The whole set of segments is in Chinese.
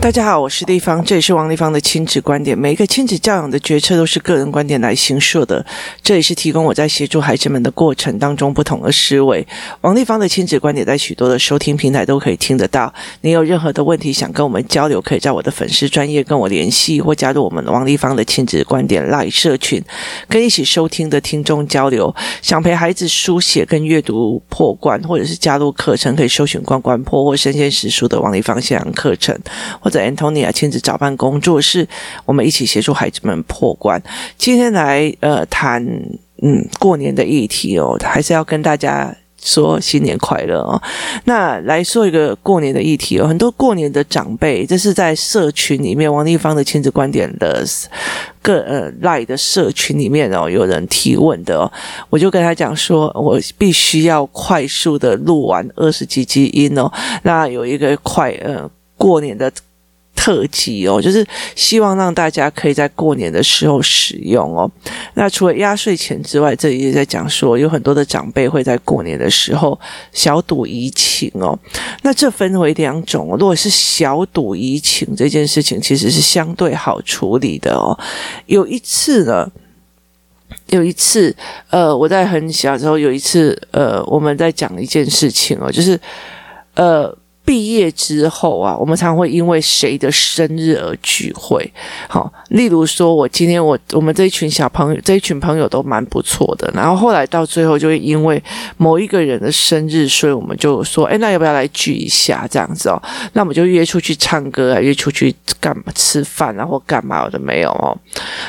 大家好，我是立方，这里是王丽芳的亲子观点。每一个亲子教养的决策都是个人观点来形塑的，这里是提供我在协助孩子们的过程当中不同的思维。王丽芳的亲子观点在许多的收听平台都可以听得到。你有任何的问题想跟我们交流，可以在我的粉丝专业跟我联系，或加入我们王丽芳的亲子观点赖社群，跟一起收听的听众交流。想陪孩子书写跟阅读破关，或者是加入课程，可以搜寻“关关破”或“生鲜识书”的王丽芳线上课程。在 Antonia 亲子早班工作室，我们一起协助孩子们破关。今天来呃谈嗯过年的议题哦，还是要跟大家说新年快乐哦。那来说一个过年的议题哦，很多过年的长辈，这是在社群里面王丽芳的亲子观点的个呃赖的社群里面哦，有人提问的哦，我就跟他讲说，我必须要快速的录完二十几集音哦。那有一个快呃过年的。特辑哦，就是希望让大家可以在过年的时候使用哦。那除了压岁钱之外，这里也在讲说，有很多的长辈会在过年的时候小赌怡情哦。那这分为两种，如果是小赌怡情这件事情，其实是相对好处理的哦。有一次呢，有一次，呃，我在很小的时候，有一次，呃，我们在讲一件事情哦，就是，呃。毕业之后啊，我们常会因为谁的生日而聚会。好，例如说，我今天我我们这一群小朋友，这一群朋友都蛮不错的。然后后来到最后，就会因为某一个人的生日，所以我们就说，哎，那要不要来聚一下这样子哦？那我们就约出去唱歌啊，约出去干嘛吃饭啊，或干嘛的没有哦。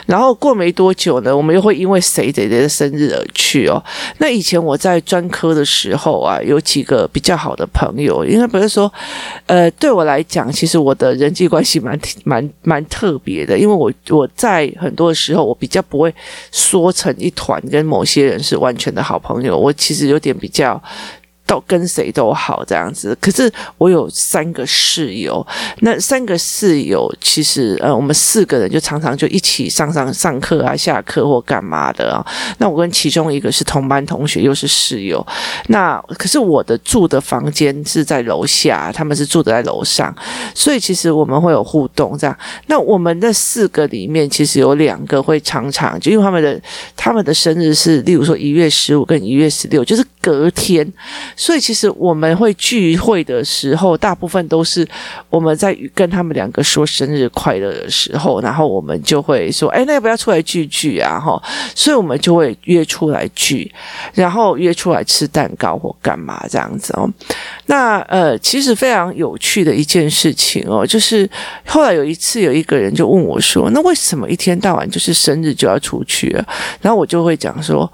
然后过没多久呢，我们又会因为谁谁谁的生日而去哦。那以前我在专科的时候啊，有几个比较好的朋友，应该不是说。呃，对我来讲，其实我的人际关系蛮 蛮蛮特别的，因为我我在很多时候，我比较不会缩成一团，跟某些人是完全的好朋友。我其实有点比较。都跟谁都好这样子，可是我有三个室友，那三个室友其实呃，我们四个人就常常就一起上上上课啊、下课或干嘛的啊。那我跟其中一个是同班同学，又是室友。那可是我的住的房间是在楼下，他们是住的在楼上，所以其实我们会有互动这样。那我们的四个里面，其实有两个会常常就因为他们的他们的生日是，例如说一月十五跟一月十六，就是隔天。所以其实我们会聚会的时候，大部分都是我们在跟他们两个说生日快乐的时候，然后我们就会说：“哎，那要不要出来聚聚啊？”哈，所以我们就会约出来聚，然后约出来吃蛋糕或干嘛这样子哦。那呃，其实非常有趣的一件事情哦，就是后来有一次有一个人就问我说：“那为什么一天到晚就是生日就要出去？”然后我就会讲说。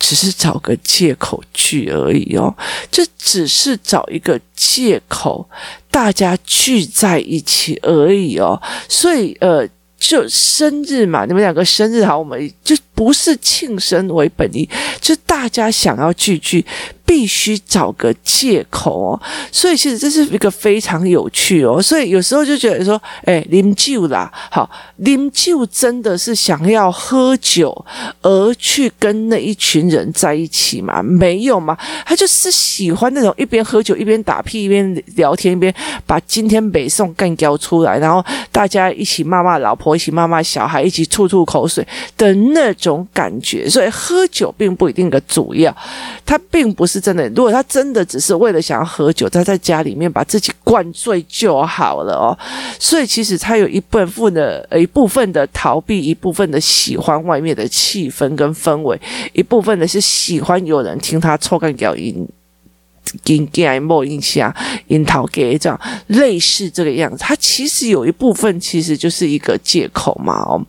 只是找个借口去而已哦，这只是找一个借口，大家聚在一起而已哦。所以呃，就生日嘛，你们两个生日好，我们就不是庆生为本意，就大家想要聚聚。必须找个借口哦，所以其实这是一个非常有趣哦，所以有时候就觉得说，哎，啉酒啦，好，啉酒真的是想要喝酒而去跟那一群人在一起吗？没有吗？他就是喜欢那种一边喝酒一边打屁一边聊天一边把今天北宋干掉出来，然后大家一起骂骂老婆，一起骂骂小孩，一起吐吐口水的那种种感觉。所以喝酒并不一定个主要，他并不是。真的，如果他真的只是为了想要喝酒，他在家里面把自己灌醉就好了哦。所以其实他有一部分的一部分的逃避，一部分的喜欢外面的气氛跟氛围，一部分的是喜欢有人听他抽干屌音。给给爱莫印象，樱桃给这样类似这个样子，它其实有一部分其实就是一个借口嘛哦，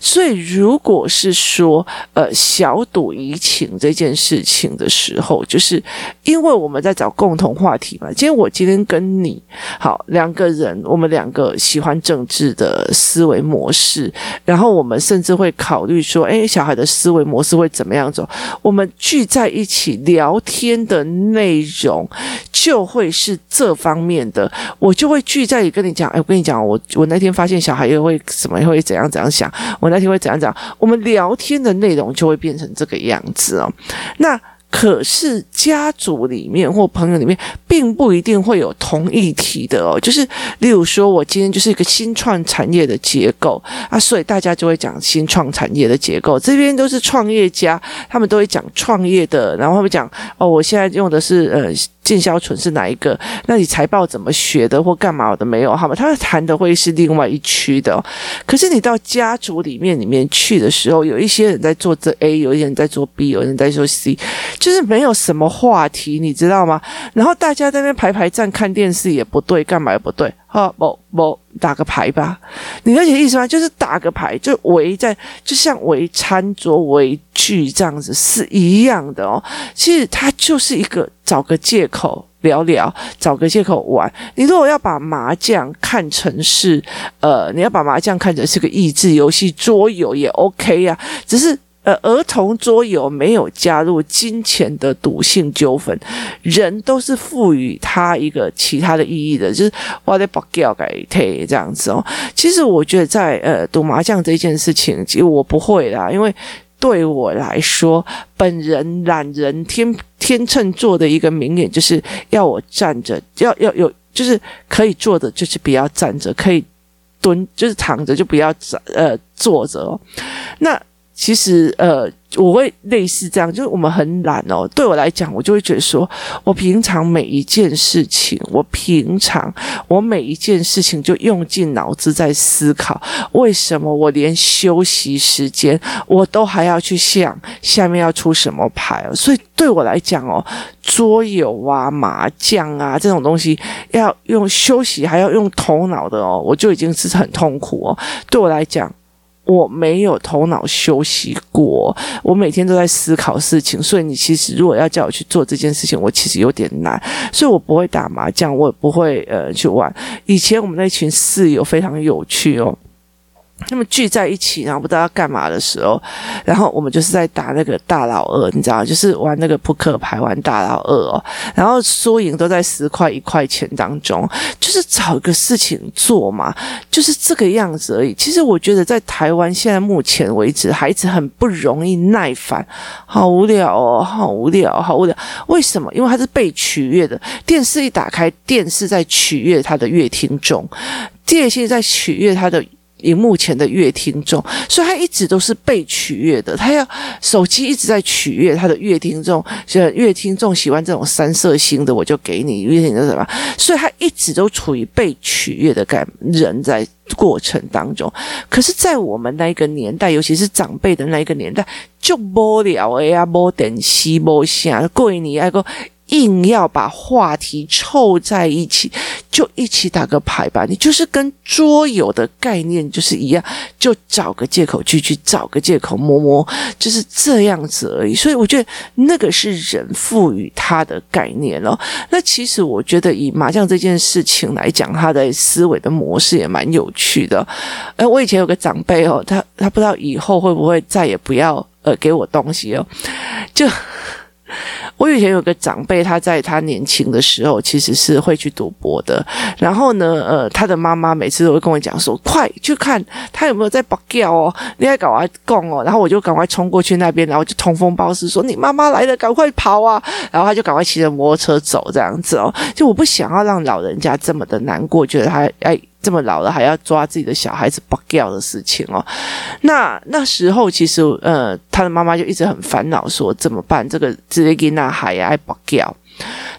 所以如果是说呃小赌怡情这件事情的时候，就是因为我们在找共同话题嘛。今天我今天跟你好两个人，我们两个喜欢政治的思维模式，然后我们甚至会考虑说，诶，小孩的思维模式会怎么样走？我们聚在一起聊天的内容。就会是这方面的，我就会聚在里跟你讲，哎，我跟你讲，我我那天发现小孩又会什么，又会怎样怎样想，我那天会怎样怎样，我们聊天的内容就会变成这个样子哦。那可是家族里面或朋友里面，并不一定会有同议题的哦。就是例如说，我今天就是一个新创产业的结构啊，所以大家就会讲新创产业的结构。这边都是创业家，他们都会讲创业的，然后他们讲哦，我现在用的是呃。进销存是哪一个？那你财报怎么学的或干嘛的没有？好吗？他谈的会是另外一区的。可是你到家族里面里面去的时候，有一些人在做这 A，有一些人在做 B，有人在做 C，就是没有什么话题，你知道吗？然后大家在那排排站看电视也不对，干嘛也不对。好，不不打个牌吧，你了解意思吗？就是打个牌，就围在，就像围餐桌围聚这样子是一样的哦。其实它就是一个找个借口聊聊，找个借口玩。你如果要把麻将看成是，呃，你要把麻将看成是个益智游戏，桌游也 OK 呀，只是。呃，儿童桌游没有加入金钱的赌性纠纷，人都是赋予他一个其他的意义的，就是我得把掉给退这样子哦。其实我觉得在呃赌麻将这件事情，其实我不会啦，因为对我来说，本人懒人天天秤座的一个名言就是要我站着，要要有就是可以坐的，就是不要站着，可以蹲就是躺着就不要站呃坐着哦。那其实，呃，我会类似这样，就是我们很懒哦。对我来讲，我就会觉得说，我平常每一件事情，我平常我每一件事情就用尽脑子在思考，为什么我连休息时间我都还要去想下面要出什么牌哦。所以对我来讲哦，桌游啊、麻将啊这种东西，要用休息还要用头脑的哦，我就已经是很痛苦哦。对我来讲。我没有头脑休息过，我每天都在思考事情，所以你其实如果要叫我去做这件事情，我其实有点难，所以我不会打麻将，我也不会呃去玩。以前我们那群室友非常有趣哦。他们聚在一起，然后不知道要干嘛的时候，然后我们就是在打那个大老二，你知道，就是玩那个扑克牌，玩大老二哦。然后输赢都在十块一块钱当中，就是找一个事情做嘛，就是这个样子而已。其实我觉得在台湾现在目前为止，孩子很不容易耐烦，好无聊哦，好无聊，好无聊。为什么？因为他是被取悦的，电视一打开，电视在取悦他的乐听众，电视在取悦他的。荧幕前的乐听众，所以他一直都是被取悦的。他要手机一直在取悦他的乐听众，所以乐听众喜欢这种三色星的，我就给你乐听众什么。所以他一直都处于被取悦的感人在过程当中。可是，在我们那一个年代，尤其是长辈的那一个年代，就无聊的呀，无电视，无啥，过年爱个。硬要把话题凑在一起，就一起打个牌吧。你就是跟桌游的概念就是一样，就找个借口去去找个借口摸摸，就是这样子而已。所以我觉得那个是人赋予他的概念咯。那其实我觉得以麻将这件事情来讲，他的思维的模式也蛮有趣的。哎，我以前有个长辈哦，他他不知道以后会不会再也不要呃给我东西哦，就。我以前有个长辈，他在他年轻的时候其实是会去赌博的。然后呢，呃，他的妈妈每次都会跟我讲说：“快去看他有没有在博叫哦，你还赶快讲哦。”然后我就赶快冲过去那边，然后就通风报信说：“你妈妈来了，赶快跑啊！”然后他就赶快骑着摩托车走，这样子哦。就我不想要让老人家这么的难过，觉得他哎。这么老了还要抓自己的小孩子不掉的事情哦，那那时候其实呃，他的妈妈就一直很烦恼，说怎么办？这个直接给那还爱不掉。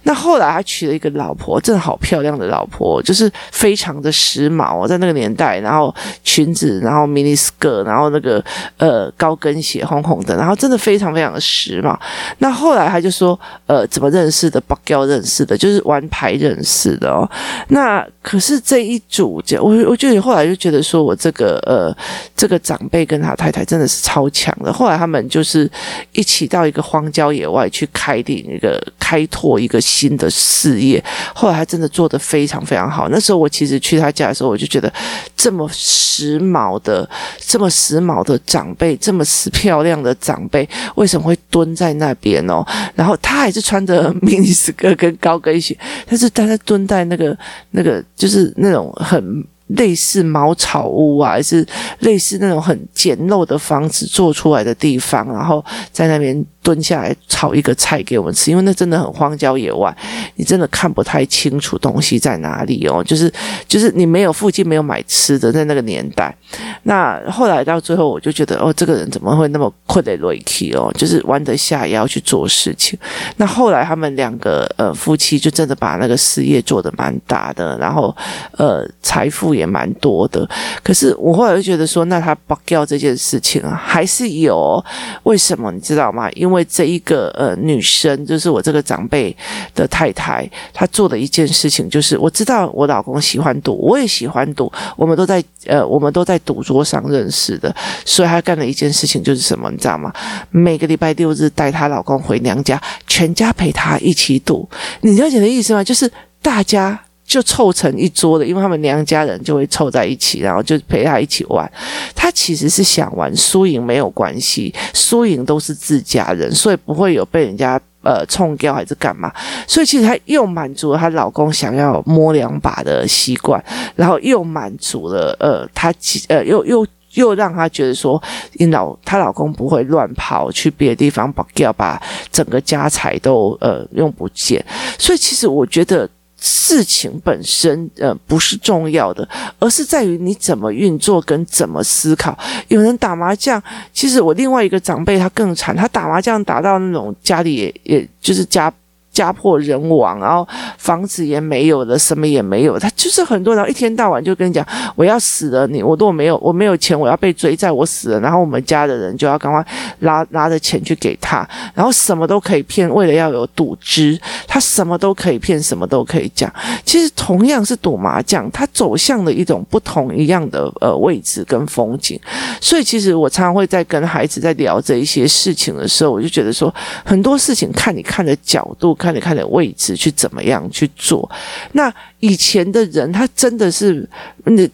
那后来他娶了一个老婆，真的好漂亮的老婆，就是非常的时髦哦，在那个年代，然后裙子，然后 mini skirt，然后那个呃高跟鞋红红的，然后真的非常非常的时髦。那后来他就说，呃，怎么认识的？不叫认识的，就是玩牌认识的哦。那可是这一组，我我就后来就觉得说我这个呃这个长辈跟他太太真的是超强的。后来他们就是一起到一个荒郊野外去开定一个开拓一个。新的事业，后来他真的做得非常非常好。那时候我其实去他家的时候，我就觉得这么时髦的、这么时髦的长辈，这么时漂亮的长辈，为什么会蹲在那边哦？然后他还是穿着 迷你斯科跟高跟鞋，但是他在蹲在那个那个就是那种很类似茅草屋啊，还是类似那种很简陋的房子做出来的地方，然后在那边蹲下来炒一个菜给我们吃，因为那真的很荒郊野外，你真的看不太清楚东西在哪里哦，就是就是你没有附近没有买吃的，在那个年代。那后来到最后，我就觉得哦，这个人怎么会那么困得累气哦，就是弯得下腰去做事情。那后来他们两个呃夫妻就真的把那个事业做得蛮大的，然后呃财富也蛮多的。可是我后来就觉得说，那他不掉这件事情啊，还是有为什么你知道吗？因为这一个呃女生，就是我这个长辈的太太，她做的一件事情就是，我知道我老公喜欢赌，我也喜欢赌，我们都在呃我们都在赌桌上认识的，所以她干了一件事情就是什么，你知道吗？每个礼拜六日带她老公回娘家，全家陪她一起赌。你了解的意思吗？就是大家。就凑成一桌的，因为他们娘家人就会凑在一起，然后就陪他一起玩。他其实是想玩，输赢没有关系，输赢都是自家人，所以不会有被人家呃冲掉还是干嘛。所以其实他又满足了她老公想要摸两把的习惯，然后又满足了呃他呃又又又让他觉得说，你老她老公不会乱跑去别的地方把掉把整个家财都呃用不见。所以其实我觉得。事情本身呃不是重要的，而是在于你怎么运作跟怎么思考。有人打麻将，其实我另外一个长辈他更惨，他打麻将打到那种家里也也就是家。家破人亡，然后房子也没有了，什么也没有。他就是很多人一天到晚就跟你讲，我要死了，你我如果没有我没有钱，我要被追债，我死了，然后我们家的人就要赶快拿拿着钱去给他，然后什么都可以骗，为了要有赌资，他什么都可以骗，什么都可以讲。其实同样是赌麻将，他走向了一种不同一样的呃位置跟风景。所以其实我常常会在跟孩子在聊这一些事情的时候，我就觉得说很多事情看你看的角度。看你看你的位置去怎么样去做？那以前的人，他真的是，你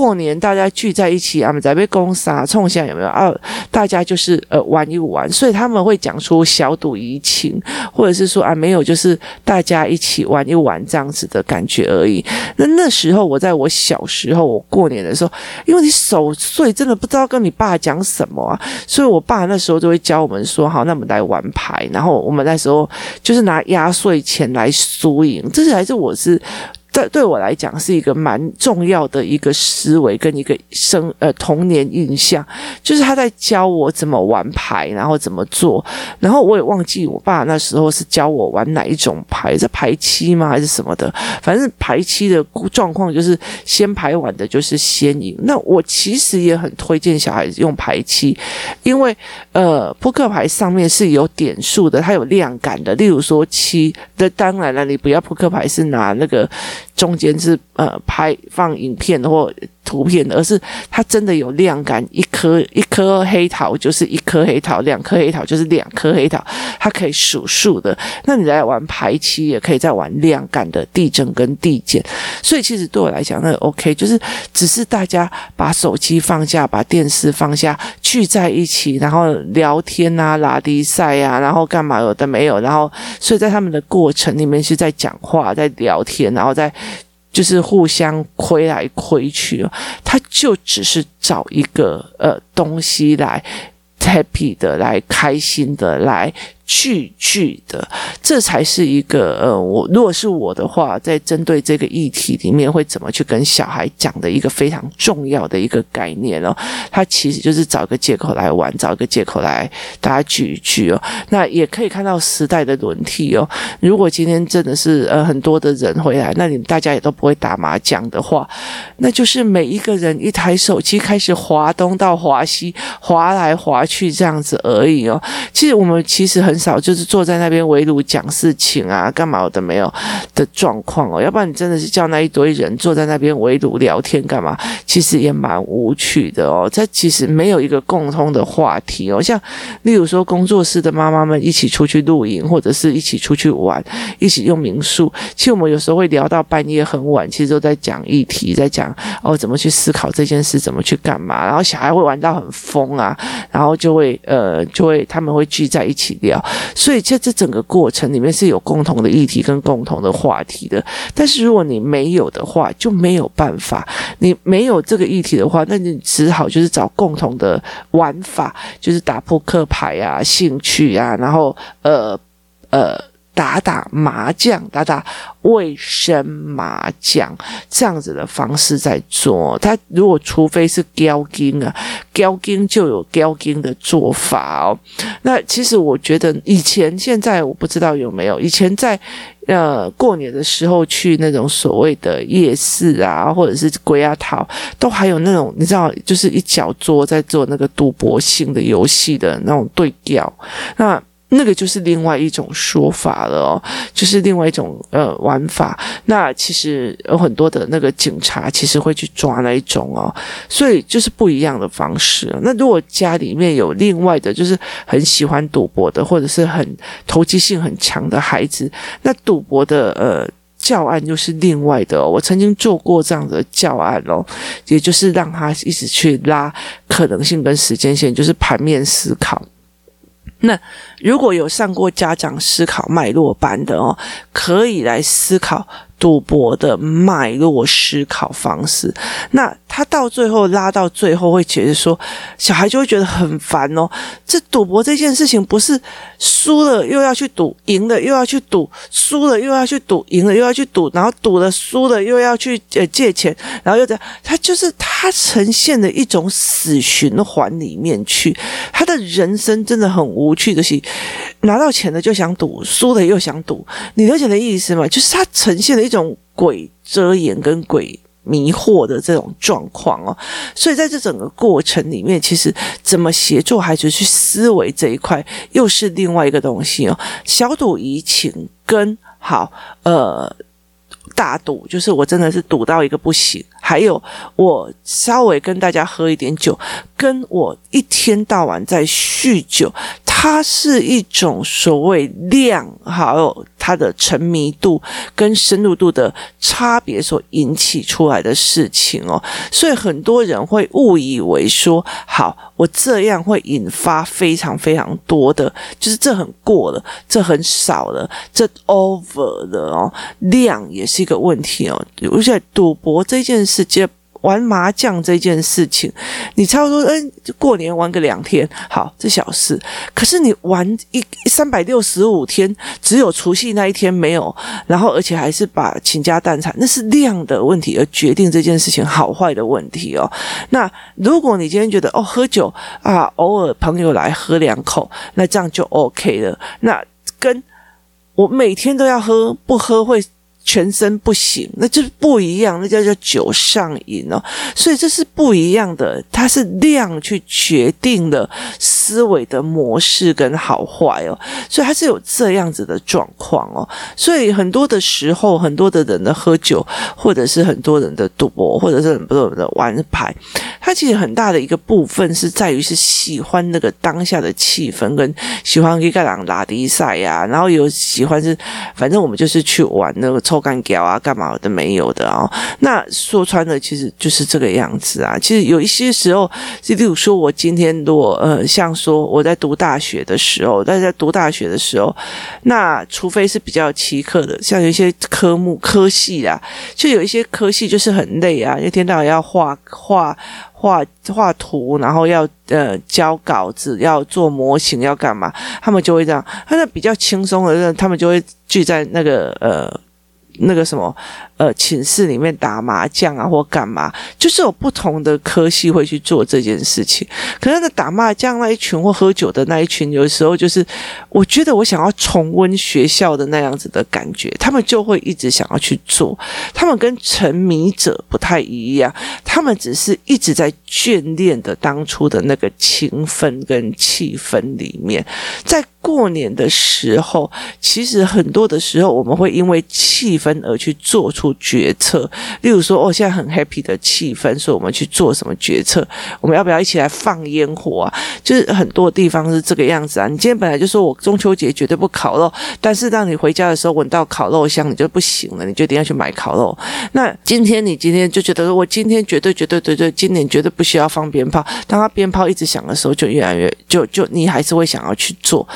过年大家聚在一起啊，在被攻杀，冲下有没有啊？大家就是呃玩一玩，所以他们会讲出小赌怡情，或者是说啊没有，就是大家一起玩一玩这样子的感觉而已。那那时候我在我小时候，我过年的时候，因为你守岁，真的不知道跟你爸讲什么啊，所以我爸那时候就会教我们说，好，那我们来玩牌，然后我们那时候就是拿。压岁钱来输赢，这是还是我是。这对我来讲是一个蛮重要的一个思维跟一个生呃童年印象，就是他在教我怎么玩牌，然后怎么做，然后我也忘记我爸那时候是教我玩哪一种牌，是牌七吗还是什么的？反正牌七的状况就是先排完的就是先赢。那我其实也很推荐小孩子用牌七，因为呃扑克牌上面是有点数的，它有量感的。例如说七，那当然了，你不要扑克牌是拿那个。中间是呃拍放影片或图片的，而是它真的有量感，一颗一颗黑桃就是一颗黑桃，两颗黑桃就是两颗黑桃，它可以数数的。那你在玩牌七，也可以在玩量感的递增跟递减。所以其实对我来讲，那 OK，就是只是大家把手机放下，把电视放下，聚在一起，然后聊天啊、拉低赛啊，然后干嘛有的没有，然后所以在他们的过程里面是在讲话、在聊天，然后在。就是互相亏来亏去，他就只是找一个呃东西来 happy 的，来开心的来。句句的，这才是一个呃，我如果是我的话，在针对这个议题里面会怎么去跟小孩讲的一个非常重要的一个概念哦。他其实就是找个借口来玩，找个借口来大家聚一聚哦。那也可以看到时代的轮替哦。如果今天真的是呃很多的人回来，那你大家也都不会打麻将的话，那就是每一个人一台手机开始滑东到滑西，滑来滑去这样子而已哦。其实我们其实很。少就是坐在那边围炉讲事情啊，干嘛的没有的状况哦，要不然你真的是叫那一堆人坐在那边围炉聊天干嘛？其实也蛮无趣的哦。这其实没有一个共通的话题哦，像例如说工作室的妈妈们一起出去露营，或者是一起出去玩，一起用民宿。其实我们有时候会聊到半夜很晚，其实都在讲议题，在讲哦怎么去思考这件事，怎么去干嘛。然后小孩会玩到很疯啊，然后就会呃就会他们会聚在一起聊。所以在这整个过程里面是有共同的议题跟共同的话题的。但是如果你没有的话，就没有办法。你没有这个议题的话，那你只好就是找共同的玩法，就是打扑克牌啊、兴趣啊，然后呃呃。打打麻将，打打卫生麻将，这样子的方式在做。他如果除非是交金啊，交金就有交金的做法哦。那其实我觉得以前、现在我不知道有没有。以前在呃过年的时候去那种所谓的夜市啊，或者是鬼压桃，都还有那种你知道，就是一小桌在做那个赌博性的游戏的那种对调。那那个就是另外一种说法了，就是另外一种呃玩法。那其实有很多的那个警察其实会去抓那一种哦，所以就是不一样的方式。那如果家里面有另外的，就是很喜欢赌博的，或者是很投机性很强的孩子，那赌博的呃教案又是另外的。我曾经做过这样的教案哦，也就是让他一直去拉可能性跟时间线，就是盘面思考。那如果有上过家长思考脉络班的哦，可以来思考。赌博的脉络思考方式，那他到最后拉到最后会觉得说，小孩就会觉得很烦哦。这赌博这件事情不是输了又要去赌，赢了又要去赌，输了又要去赌，赢了又要去赌，然后赌了输了又要去呃借钱，然后又这样，他就是他呈现的一种死循环里面去，他的人生真的很无趣的是，拿到钱了就想赌，输了又想赌，你了解的意思吗？就是他呈现的一。种鬼遮眼跟鬼迷惑的这种状况哦，所以在这整个过程里面，其实怎么协助孩子去思维这一块，又是另外一个东西哦。小赌怡情跟好呃大赌，就是我真的是赌到一个不行，还有我稍微跟大家喝一点酒，跟我一天到晚在酗酒。它是一种所谓量，还有它的沉迷度跟深入度的差别所引起出来的事情哦，所以很多人会误以为说，好，我这样会引发非常非常多的，就是这很过了，这很少了，这 over 了哦，量也是一个问题哦，而且赌博这件事情。玩麻将这件事情，你差不多嗯，过年玩个两天，好，这小事。可是你玩一三百六十五天，只有除夕那一天没有，然后而且还是把倾家荡产，那是量的问题，而决定这件事情好坏的问题哦。那如果你今天觉得哦，喝酒啊，偶尔朋友来喝两口，那这样就 OK 了。那跟我每天都要喝，不喝会。全身不行，那就是不一样，那叫叫酒上瘾哦。所以这是不一样的，它是量去决定了思维的模式跟好坏哦。所以它是有这样子的状况哦。所以很多的时候，很多的人的喝酒，或者是很多人的赌博，或者是很多人的玩牌，它其实很大的一个部分是在于是喜欢那个当下的气氛，跟喜欢一个人拉迪赛呀，然后有喜欢是，反正我们就是去玩那个抽。干掉啊，干嘛的没有的哦。那说穿了，其实就是这个样子啊。其实有一些时候，就例如说，我今天如果呃，像说我在读大学的时候，但是在读大学的时候，那除非是比较奇特的，像有一些科目科系啊，就有一些科系就是很累啊，一天到晚要画画画画图，然后要呃交稿子，要做模型，要干嘛，他们就会这样。他那比较轻松的，他们就会聚在那个呃。那个什么，呃，寝室里面打麻将啊，或干嘛，就是有不同的科系会去做这件事情。可是那打麻将那一群或喝酒的那一群，有时候就是，我觉得我想要重温学校的那样子的感觉，他们就会一直想要去做。他们跟沉迷者不太一样，他们只是一直在眷恋的当初的那个情分跟气氛里面，在。过年的时候，其实很多的时候，我们会因为气氛而去做出决策。例如说，哦，现在很 happy 的气氛，所以我们去做什么决策？我们要不要一起来放烟火啊？就是很多地方是这个样子啊。你今天本来就说我中秋节绝对不烤肉，但是当你回家的时候闻到烤肉香，你就不行了，你就一定要去买烤肉。那今天你今天就觉得我今天绝对绝对绝对今年绝对不需要放鞭炮。当他鞭炮一直响的时候，就越来越就就你还是会想要去做。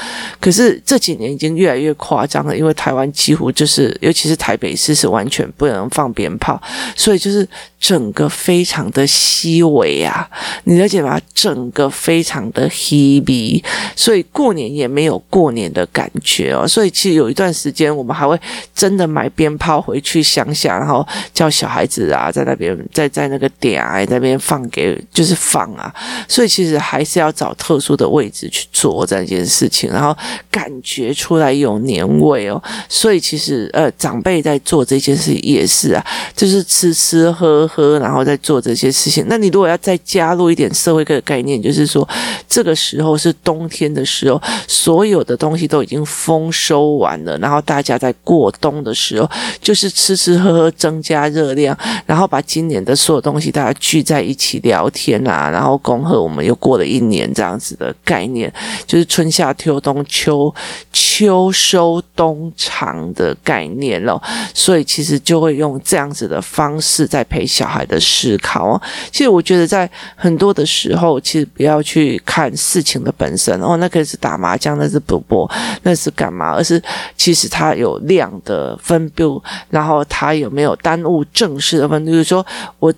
可是这几年已经越来越夸张了，因为台湾几乎就是，尤其是台北市是完全不能放鞭炮，所以就是整个非常的稀微啊，你了解吗？整个非常的稀微，所以过年也没有过年的感觉哦。所以其实有一段时间，我们还会真的买鞭炮回去乡下，然后叫小孩子啊，在那边在在那个点啊，那边放给就是放啊。所以其实还是要找特殊的位置去做这件事情，然后然后感觉出来有年味哦。所以其实呃，长辈在做这件事也是啊，就是吃吃喝喝，然后再做这些事情。那你如果要再加入一点社会的概念，就是说这个时候是冬天的时候，所有的东西都已经丰收完了，然后大家在过冬的时候，就是吃吃喝喝增加热量，然后把今年的所有东西大家聚在一起聊天啊，然后恭贺我们又过了一年这样子的概念，就是春夏秋冬秋秋收冬藏的概念咯。所以其实就会用这样子的方式在陪小孩的思考。其实我觉得在很多的时候，其实不要去看事情的本身哦，那个是打麻将，那是赌博，那是干嘛？而是其实它有量的分布，然后它有没有耽误正事的分？比如说我。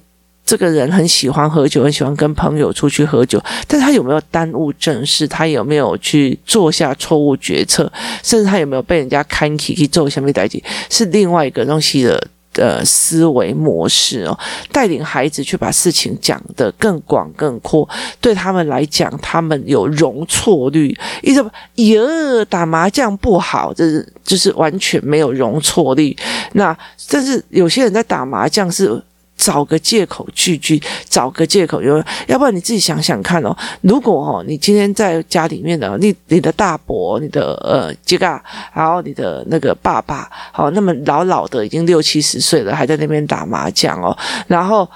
这个人很喜欢喝酒，很喜欢跟朋友出去喝酒，但他有没有耽误正事？他有没有去做下错误决策？甚至他有没有被人家看起去做下面代志？是另外一个东西的呃思维模式哦。带领孩子去把事情讲得更广更阔，对他们来讲，他们有容错率。一直哟，打麻将不好，这是就是完全没有容错率。那但是有些人在打麻将是。找个借口聚聚，找个借口，有要不然你自己想想看哦。如果哦，你今天在家里面的，你你的大伯、你的呃这个，然后你的那个爸爸，好，那么老老的已经六七十岁了，还在那边打麻将哦，然后。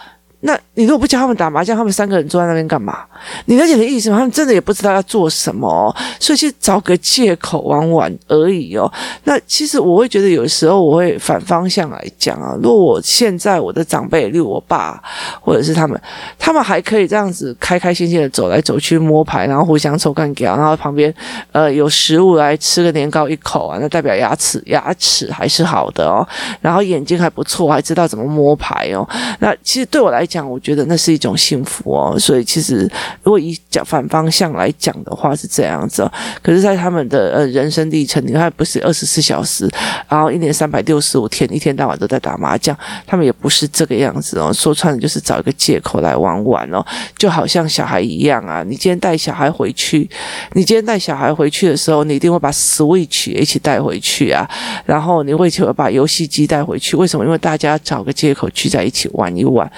那你如果不教他们打麻将，他们三个人坐在那边干嘛？你了解的意思吗？他们真的也不知道要做什么哦，所以去找个借口玩玩而已哦。那其实我会觉得有时候我会反方向来讲啊，如果我现在我的长辈，例如我爸或者是他们，他们还可以这样子开开心心的走来走去摸牌，然后互相抽干胶，然后旁边呃有食物来吃个年糕一口啊，那代表牙齿牙齿还是好的哦，然后眼睛还不错，还知道怎么摸牌哦。那其实对我来讲，讲，我觉得那是一种幸福哦。所以其实，如果以讲反方向来讲的话，是这样子哦。可是，在他们的呃人生历程，你看不是二十四小时，然后一年三百六十五天，一天到晚都在打麻将，他们也不是这个样子哦。说穿了，就是找一个借口来玩玩哦。就好像小孩一样啊，你今天带小孩回去，你今天带小孩回去的时候，你一定会把 Switch 一起带回去啊，然后你会就把游戏机带回去。为什么？因为大家找个借口聚在一起玩一玩。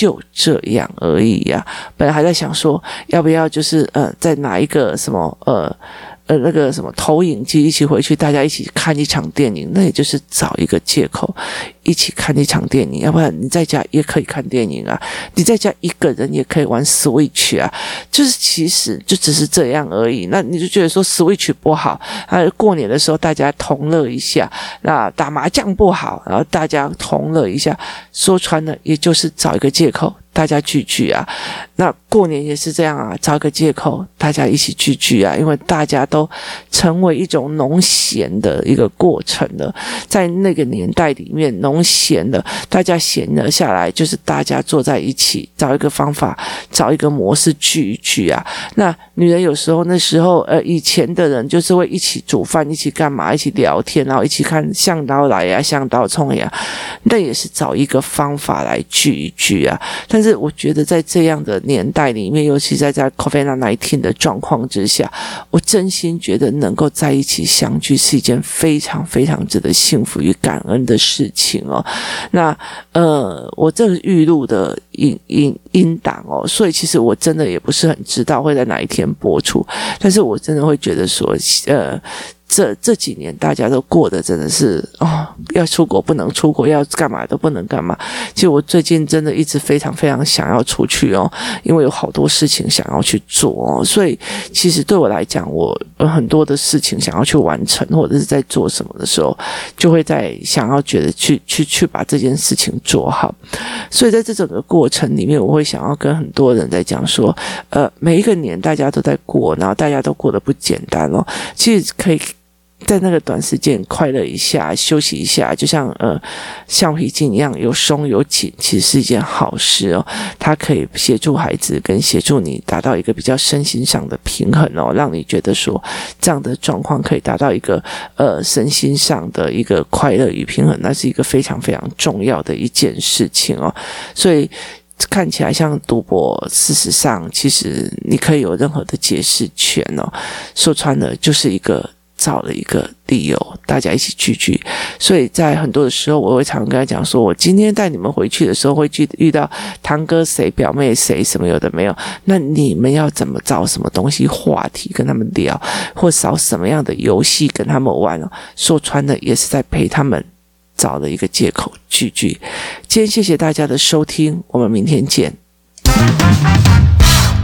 就这样而已呀、本来还在想说，要不要就是呃，在哪一个什么呃。呃，那个什么投影机一起回去，大家一起看一场电影，那也就是找一个借口一起看一场电影。要不然你在家也可以看电影啊，你在家一个人也可以玩 Switch 啊，就是其实就只是这样而已。那你就觉得说 Switch 不好，还有过年的时候大家同乐一下，那打麻将不好，然后大家同乐一下，说穿了也就是找一个借口。大家聚聚啊，那过年也是这样啊，找个借口，大家一起聚聚啊，因为大家都成为一种农闲的一个过程了。在那个年代里面，农闲的，大家闲了下来，就是大家坐在一起，找一个方法，找一个模式聚一聚啊。那女人有时候那时候，呃，以前的人就是会一起煮饭，一起干嘛，一起聊天，然后一起看向导来呀，向导冲呀，那也是找一个方法来聚一聚啊。但是我觉得，在这样的年代里面，尤其在在 COVID-19 的状况之下，我真心觉得能够在一起相聚是一件非常非常值得幸福与感恩的事情哦。那呃，我这个预录的音音音档哦，所以其实我真的也不是很知道会在哪一天播出，但是我真的会觉得说，呃。这这几年大家都过得真的是哦，要出国不能出国，要干嘛都不能干嘛。其实我最近真的一直非常非常想要出去哦，因为有好多事情想要去做哦，所以其实对我来讲，我有很多的事情想要去完成，或者是在做什么的时候，就会在想要觉得去去去把这件事情做好。所以在这整个过程里面，我会想要跟很多人在讲说，呃，每一个年大家都在过，然后大家都过得不简单哦，其实可以。在那个短时间快乐一下，休息一下，就像呃橡皮筋一样，有松有紧，其实是一件好事哦。它可以协助孩子跟协助你达到一个比较身心上的平衡哦，让你觉得说这样的状况可以达到一个呃身心上的一个快乐与平衡，那是一个非常非常重要的一件事情哦。所以看起来像赌博，事实上其实你可以有任何的解释权哦。说穿了就是一个。找了一个理由，大家一起聚聚。所以在很多的时候，我会常跟他讲说：“我今天带你们回去的时候，会遇遇到堂哥谁、表妹谁，什么有的没有。那你们要怎么找什么东西话题跟他们聊，或找什么样的游戏跟他们玩？说穿了，也是在陪他们找了一个借口聚聚。今天谢谢大家的收听，我们明天见。”